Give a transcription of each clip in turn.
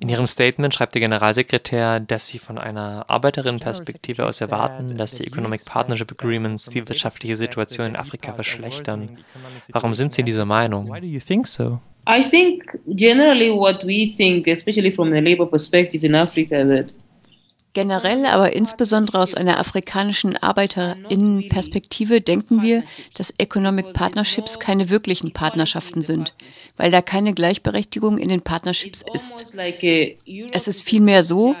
In Ihrem Statement schreibt der Generalsekretär, dass Sie von einer Arbeiterinnenperspektive aus erwarten, dass die Economic Partnership Agreements die wirtschaftliche Situation in Afrika verschlechtern. Warum sind Sie dieser Meinung? I think generally what we think, especially from the labor perspective in Africa, that Generell, aber insbesondere aus einer afrikanischen Arbeiterinnenperspektive denken wir, dass Economic Partnerships keine wirklichen Partnerschaften sind, weil da keine Gleichberechtigung in den Partnerships ist. Es ist vielmehr so,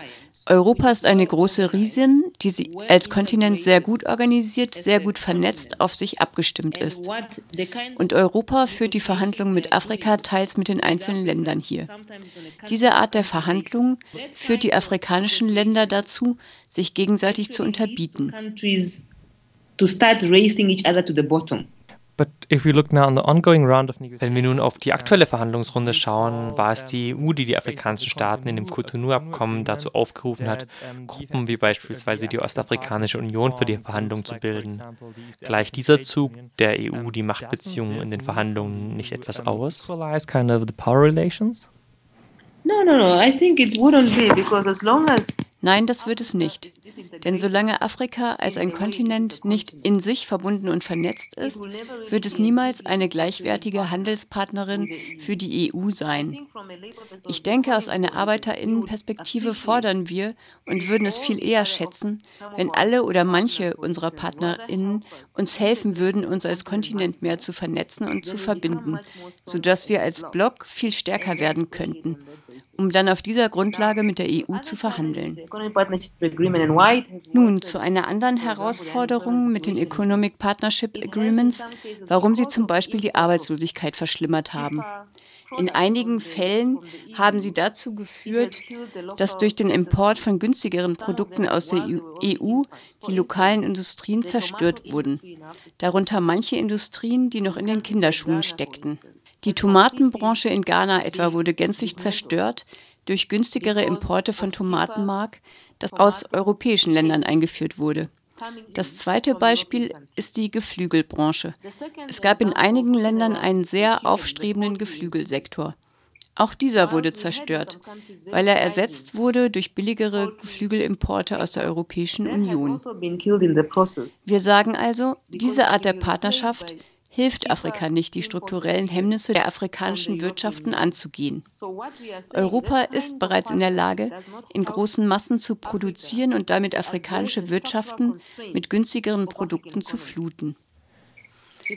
Europa ist eine große Riesin, die als Kontinent sehr gut organisiert, sehr gut vernetzt, auf sich abgestimmt ist. Und Europa führt die Verhandlungen mit Afrika teils mit den einzelnen Ländern hier. Diese Art der Verhandlungen führt die Länder dazu, sich gegenseitig zu unterbieten. To start racing each other to the bottom. Wenn wir nun auf die aktuelle Verhandlungsrunde schauen, war es die EU, die die afrikanischen Staaten in dem Cotonou-Abkommen dazu aufgerufen hat, Gruppen wie beispielsweise die Ostafrikanische Union für die Verhandlungen zu bilden. Gleicht dieser Zug der EU die Machtbeziehungen in den Verhandlungen nicht etwas aus? No, no, no. I think it wouldn't be because as long as Nein, das wird es nicht. Denn solange Afrika als ein Kontinent nicht in sich verbunden und vernetzt ist, wird es niemals eine gleichwertige Handelspartnerin für die EU sein. Ich denke, aus einer Arbeiterinnenperspektive fordern wir und würden es viel eher schätzen, wenn alle oder manche unserer Partnerinnen uns helfen würden, uns als Kontinent mehr zu vernetzen und zu verbinden, sodass wir als Block viel stärker werden könnten um dann auf dieser Grundlage mit der EU zu verhandeln. Nun zu einer anderen Herausforderung mit den Economic Partnership Agreements, warum sie zum Beispiel die Arbeitslosigkeit verschlimmert haben. In einigen Fällen haben sie dazu geführt, dass durch den Import von günstigeren Produkten aus der EU die lokalen Industrien zerstört wurden, darunter manche Industrien, die noch in den Kinderschuhen steckten. Die Tomatenbranche in Ghana etwa wurde gänzlich zerstört durch günstigere Importe von Tomatenmark, das aus europäischen Ländern eingeführt wurde. Das zweite Beispiel ist die Geflügelbranche. Es gab in einigen Ländern einen sehr aufstrebenden Geflügelsektor. Auch dieser wurde zerstört, weil er ersetzt wurde durch billigere Geflügelimporte aus der Europäischen Union. Wir sagen also, diese Art der Partnerschaft hilft Afrika nicht, die strukturellen Hemmnisse der afrikanischen Wirtschaften anzugehen. Europa ist bereits in der Lage, in großen Massen zu produzieren und damit afrikanische Wirtschaften mit günstigeren Produkten zu fluten.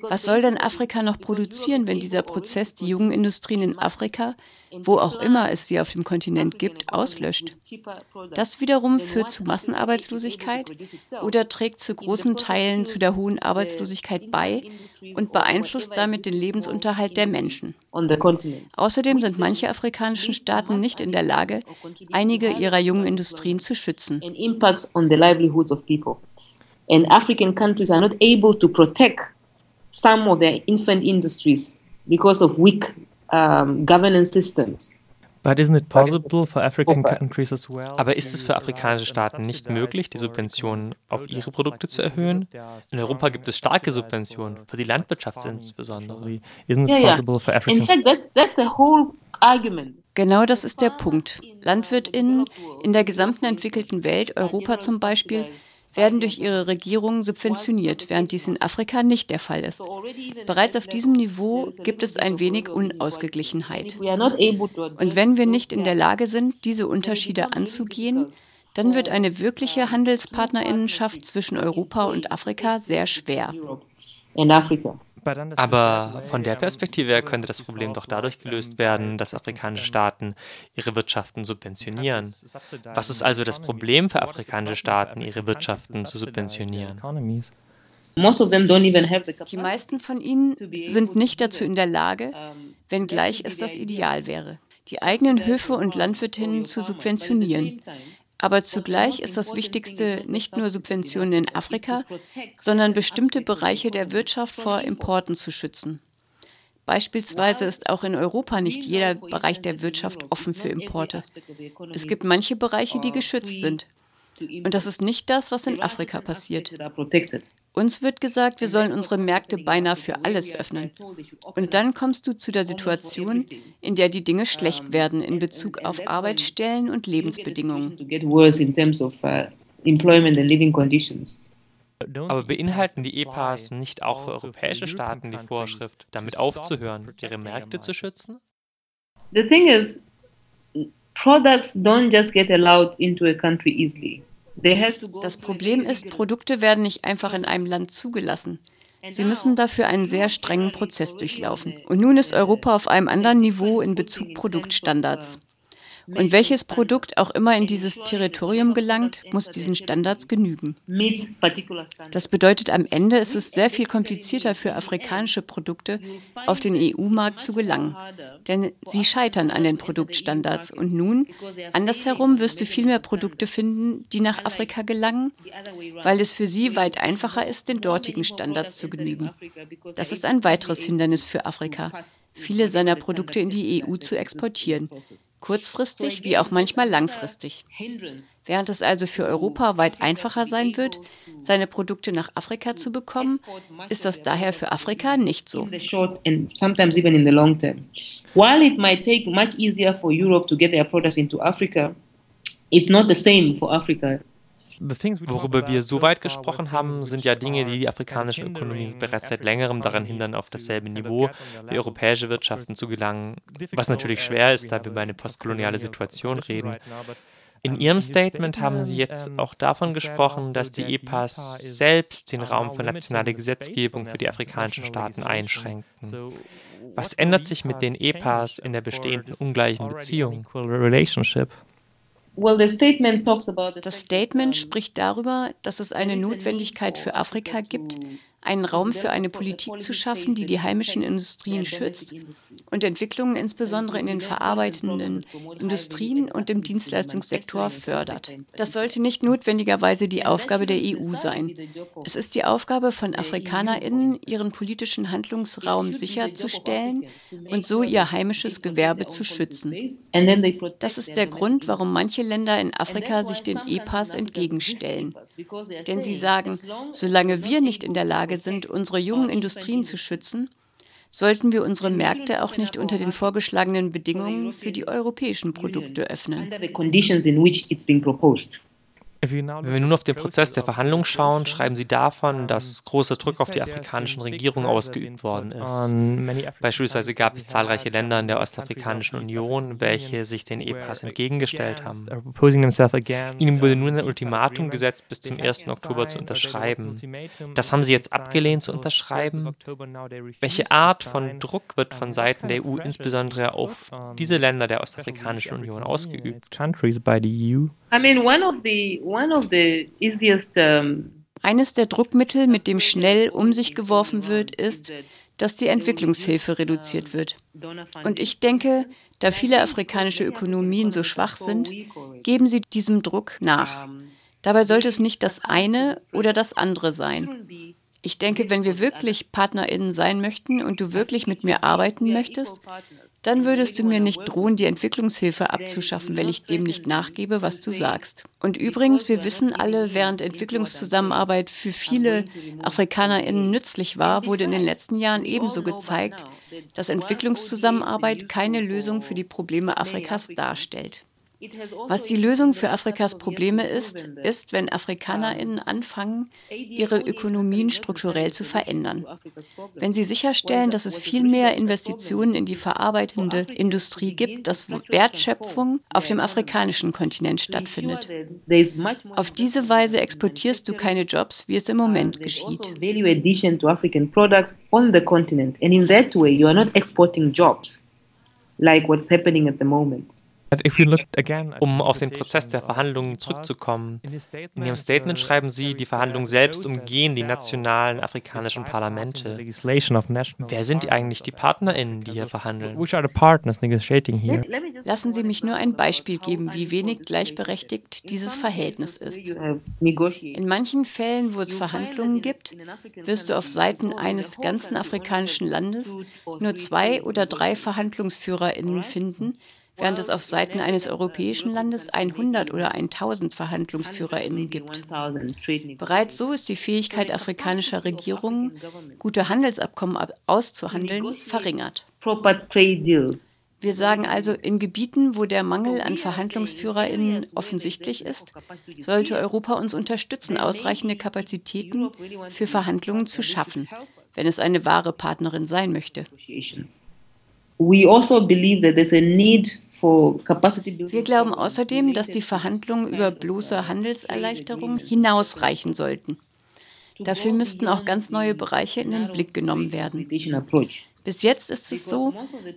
Was soll denn Afrika noch produzieren, wenn dieser Prozess die jungen Industrien in Afrika, wo auch immer es sie auf dem Kontinent gibt, auslöscht? Das wiederum führt zu Massenarbeitslosigkeit oder trägt zu großen Teilen zu der hohen Arbeitslosigkeit bei und beeinflusst damit den Lebensunterhalt der Menschen. Außerdem sind manche afrikanischen Staaten nicht in der Lage, einige ihrer jungen Industrien zu schützen. And African countries are not able to protect some of their infant industries because of weak um, governance systems. Aber ist es für afrikanische Staaten nicht möglich, die Subventionen auf ihre Produkte zu erhöhen? In Europa gibt es starke Subventionen, für die Landwirtschaft insbesondere. Genau das ist der Punkt. Landwirtinnen in der gesamten entwickelten Welt, Europa zum Beispiel, werden durch ihre Regierungen subventioniert, während dies in Afrika nicht der Fall ist. Bereits auf diesem Niveau gibt es ein wenig Unausgeglichenheit. Und wenn wir nicht in der Lage sind, diese Unterschiede anzugehen, dann wird eine wirkliche Handelspartnerinnenschaft zwischen Europa und Afrika sehr schwer. Aber von der Perspektive her könnte das Problem doch dadurch gelöst werden, dass afrikanische Staaten ihre Wirtschaften subventionieren. Was ist also das Problem für afrikanische Staaten, ihre Wirtschaften zu subventionieren? Die meisten von ihnen sind nicht dazu in der Lage, wenngleich es das Ideal wäre, die eigenen Höfe und Landwirtinnen zu subventionieren. Aber zugleich ist das Wichtigste nicht nur Subventionen in Afrika, sondern bestimmte Bereiche der Wirtschaft vor Importen zu schützen. Beispielsweise ist auch in Europa nicht jeder Bereich der Wirtschaft offen für Importe. Es gibt manche Bereiche, die geschützt sind. Und das ist nicht das, was in Afrika passiert. Uns wird gesagt, wir sollen unsere Märkte beinahe für alles öffnen. Und dann kommst du zu der Situation, in der die Dinge schlecht werden in Bezug auf Arbeitsstellen und Lebensbedingungen. Aber beinhalten die EPAs nicht auch für europäische Staaten die Vorschrift, damit aufzuhören, ihre Märkte zu schützen? The thing is, products don't just get allowed into a country easily. Das Problem ist, Produkte werden nicht einfach in einem Land zugelassen. Sie müssen dafür einen sehr strengen Prozess durchlaufen. Und nun ist Europa auf einem anderen Niveau in Bezug Produktstandards. Und welches Produkt auch immer in dieses Territorium gelangt, muss diesen Standards genügen. Das bedeutet, am Ende ist es sehr viel komplizierter für afrikanische Produkte, auf den EU-Markt zu gelangen. Denn sie scheitern an den Produktstandards. Und nun, andersherum, wirst du viel mehr Produkte finden, die nach Afrika gelangen, weil es für sie weit einfacher ist, den dortigen Standards zu genügen. Das ist ein weiteres Hindernis für Afrika viele seiner Produkte in die EU zu exportieren, kurzfristig wie auch manchmal langfristig. Während es also für Europa weit einfacher sein wird, seine Produkte nach Afrika zu bekommen, ist das daher für Afrika nicht so. While it might take much easier for Europe to get their products into Africa, it's not the same for Africa. Worüber wir so weit gesprochen haben, sind ja Dinge, die die afrikanische Ökonomie bereits seit längerem daran hindern, auf dasselbe Niveau wie europäische Wirtschaften zu gelangen, was natürlich schwer ist, da wir über eine postkoloniale Situation reden. In Ihrem Statement haben Sie jetzt auch davon gesprochen, dass die EPAs selbst den Raum für nationale Gesetzgebung für die afrikanischen Staaten einschränken. Was ändert sich mit den EPAs in der bestehenden ungleichen Beziehung? Das Statement spricht darüber, dass es eine Notwendigkeit für Afrika gibt, einen Raum für eine Politik zu schaffen, die die heimischen Industrien schützt und Entwicklungen insbesondere in den verarbeitenden Industrien und im Dienstleistungssektor fördert. Das sollte nicht notwendigerweise die Aufgabe der EU sein. Es ist die Aufgabe von Afrikanerinnen, ihren politischen Handlungsraum sicherzustellen und so ihr heimisches Gewerbe zu schützen. Das ist der Grund, warum manche Länder in Afrika sich den EPAs entgegenstellen. Denn sie sagen, solange wir nicht in der Lage sind, unsere jungen Industrien zu schützen, sollten wir unsere Märkte auch nicht unter den vorgeschlagenen Bedingungen für die europäischen Produkte öffnen. Wenn wir nun auf den Prozess der Verhandlungen schauen, schreiben Sie davon, dass großer Druck auf die afrikanischen Regierungen ausgeübt worden ist. Beispielsweise gab es zahlreiche Länder in der Ostafrikanischen Union, welche sich den EPAs entgegengestellt haben. Ihnen wurde nun ein Ultimatum gesetzt, bis zum 1. Oktober zu unterschreiben. Das haben Sie jetzt abgelehnt zu unterschreiben. Welche Art von Druck wird von Seiten der EU insbesondere auf diese Länder der Ostafrikanischen Union ausgeübt? I mean, one of the one of the easiest um eines der Druckmittel, mit dem schnell um sich geworfen wird, ist, dass die Entwicklungshilfe reduziert wird. Und ich denke, da viele afrikanische Ökonomien so schwach sind, geben sie diesem Druck nach. Dabei sollte es nicht das eine oder das andere sein. Ich denke, wenn wir wirklich Partnerinnen sein möchten und du wirklich mit mir arbeiten möchtest, dann würdest du mir nicht drohen, die Entwicklungshilfe abzuschaffen, wenn ich dem nicht nachgebe, was du sagst. Und übrigens, wir wissen alle, während Entwicklungszusammenarbeit für viele AfrikanerInnen nützlich war, wurde in den letzten Jahren ebenso gezeigt, dass Entwicklungszusammenarbeit keine Lösung für die Probleme Afrikas darstellt. Was die Lösung für Afrikas Probleme ist, ist, wenn AfrikanerInnen anfangen, ihre Ökonomien strukturell zu verändern. Wenn sie sicherstellen, dass es viel mehr Investitionen in die verarbeitende Industrie gibt, dass Wertschöpfung auf dem afrikanischen Kontinent stattfindet. Auf diese Weise exportierst du keine Jobs, wie es im Moment geschieht. like what's happening at the moment. Um auf den Prozess der Verhandlungen zurückzukommen. In Ihrem Statement schreiben Sie, die Verhandlungen selbst umgehen die nationalen afrikanischen Parlamente. Wer sind eigentlich die PartnerInnen, die hier verhandeln? Lassen Sie mich nur ein Beispiel geben, wie wenig gleichberechtigt dieses Verhältnis ist. In manchen Fällen, wo es Verhandlungen gibt, wirst du auf Seiten eines ganzen afrikanischen Landes nur zwei oder drei VerhandlungsführerInnen finden, während es auf Seiten eines europäischen Landes 100 oder 1000 Verhandlungsführerinnen gibt. Bereits so ist die Fähigkeit afrikanischer Regierungen, gute Handelsabkommen auszuhandeln, verringert. Wir sagen also, in Gebieten, wo der Mangel an Verhandlungsführerinnen offensichtlich ist, sollte Europa uns unterstützen, ausreichende Kapazitäten für Verhandlungen zu schaffen, wenn es eine wahre Partnerin sein möchte. Also Wir glauben außerdem, dass die Verhandlungen über bloße Handelserleichterungen hinausreichen sollten. Dafür müssten auch ganz neue Bereiche in den Blick genommen werden. Bis jetzt ist es so,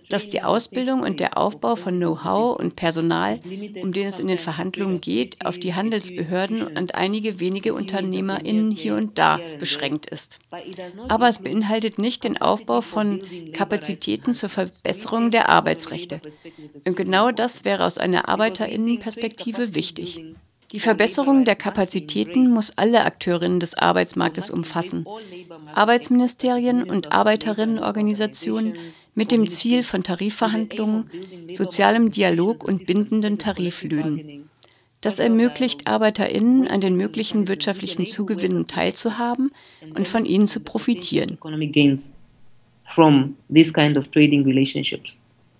dass die Ausbildung und der Aufbau von Know-how und Personal, um den es in den Verhandlungen geht, auf die Handelsbehörden und einige wenige UnternehmerInnen hier und da beschränkt ist. Aber es beinhaltet nicht den Aufbau von Kapazitäten zur Verbesserung der Arbeitsrechte. Und genau das wäre aus einer ArbeiterInnenperspektive wichtig. Die Verbesserung der Kapazitäten muss alle Akteurinnen des Arbeitsmarktes umfassen. Arbeitsministerien und Arbeiterinnenorganisationen mit dem Ziel von Tarifverhandlungen, sozialem Dialog und bindenden Tariflöhnen. Das ermöglicht Arbeiterinnen an den möglichen wirtschaftlichen Zugewinnen teilzuhaben und von ihnen zu profitieren. From these kind of trading relationships.